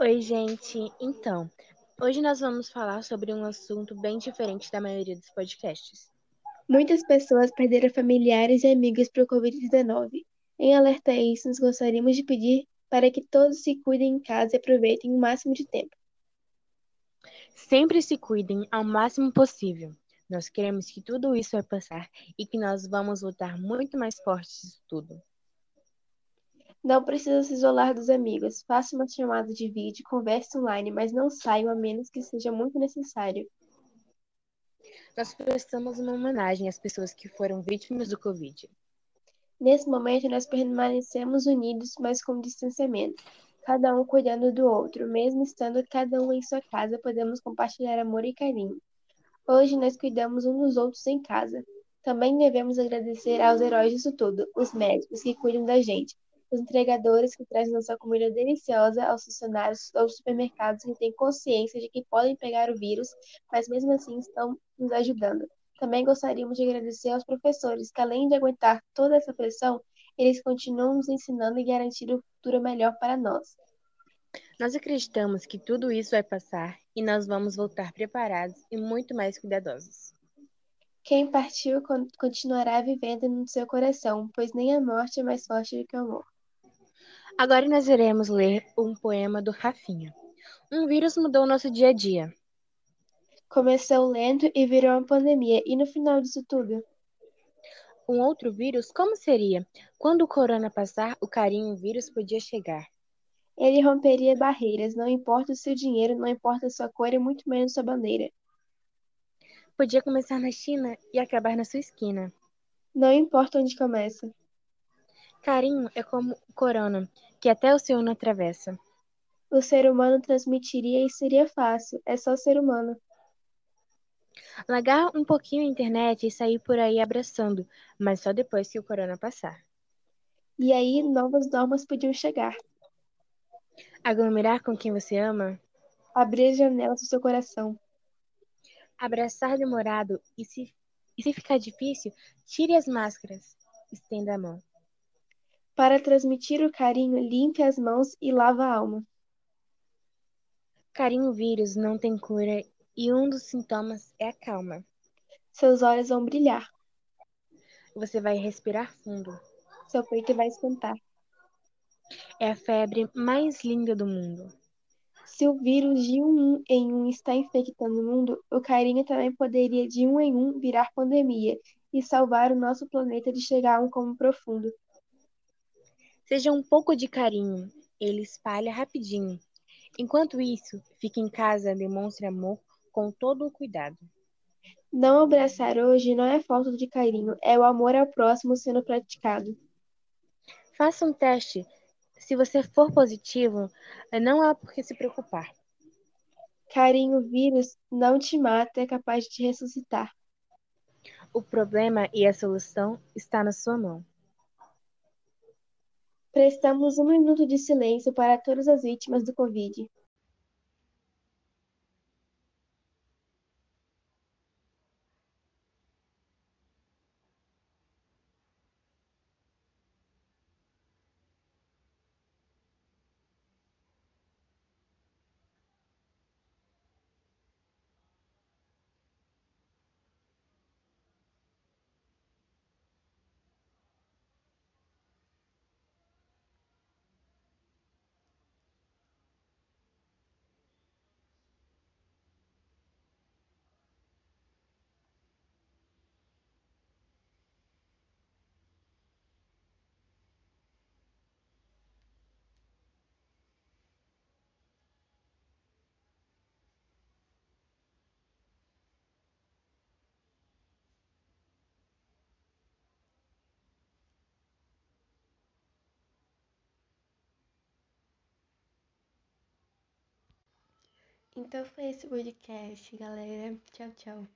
Oi, gente. Então, hoje nós vamos falar sobre um assunto bem diferente da maioria dos podcasts. Muitas pessoas perderam familiares e amigos para o Covid-19. Em alerta a isso, nós gostaríamos de pedir para que todos se cuidem em casa e aproveitem o máximo de tempo. Sempre se cuidem ao máximo possível. Nós queremos que tudo isso vai passar e que nós vamos voltar muito mais fortes disso tudo. Não precisa se isolar dos amigos. Faça uma chamada de vídeo, converse online, mas não saiam a menos que seja muito necessário. Nós prestamos uma homenagem às pessoas que foram vítimas do Covid. Nesse momento, nós permanecemos unidos, mas com distanciamento, cada um cuidando do outro. Mesmo estando cada um em sua casa, podemos compartilhar amor e carinho. Hoje nós cuidamos um dos outros em casa. Também devemos agradecer aos heróis disso tudo, os médicos que cuidam da gente, os entregadores que trazem nossa comida deliciosa aos funcionários dos supermercados que têm consciência de que podem pegar o vírus, mas mesmo assim estão nos ajudando. Também gostaríamos de agradecer aos professores, que além de aguentar toda essa pressão, eles continuam nos ensinando e garantindo um futuro melhor para nós. Nós acreditamos que tudo isso vai passar e nós vamos voltar preparados e muito mais cuidadosos. Quem partiu continuará vivendo no seu coração, pois nem a morte é mais forte do que o amor. Agora nós iremos ler um poema do Rafinha. Um vírus mudou nosso dia a dia. Começou lento e virou uma pandemia, e no final disso tudo? Um outro vírus, como seria? Quando o corona passar, o carinho vírus podia chegar. Ele romperia barreiras, não importa o seu dinheiro, não importa a sua cor e muito menos sua bandeira. Podia começar na China e acabar na sua esquina. Não importa onde começa. Carinho é como o corona, que até o oceano atravessa. O ser humano transmitiria e seria fácil, é só ser humano. Largar um pouquinho a internet e sair por aí abraçando, mas só depois que o corona passar. E aí novas normas podiam chegar. Aglomerar com quem você ama. Abrir as janelas do seu coração. Abraçar demorado e se, e se ficar difícil, tire as máscaras, estenda a mão. Para transmitir o carinho, limpe as mãos e lava a alma. Carinho vírus não tem cura e um dos sintomas é a calma. Seus olhos vão brilhar. Você vai respirar fundo. Seu peito vai esquentar. É a febre mais linda do mundo. Se o vírus de um em um está infectando o mundo, o carinho também poderia de um em um virar pandemia e salvar o nosso planeta de chegar a um como profundo. Seja um pouco de carinho, ele espalha rapidinho. Enquanto isso, fique em casa, demonstre amor com todo o cuidado. Não abraçar hoje não é falta de carinho, é o amor ao próximo sendo praticado. Faça um teste. Se você for positivo, não há por que se preocupar. Carinho vírus não te mata, é capaz de te ressuscitar. O problema e a solução está na sua mão. Prestamos um minuto de silêncio para todas as vítimas do Covid. Então foi esse podcast, galera. Tchau, tchau.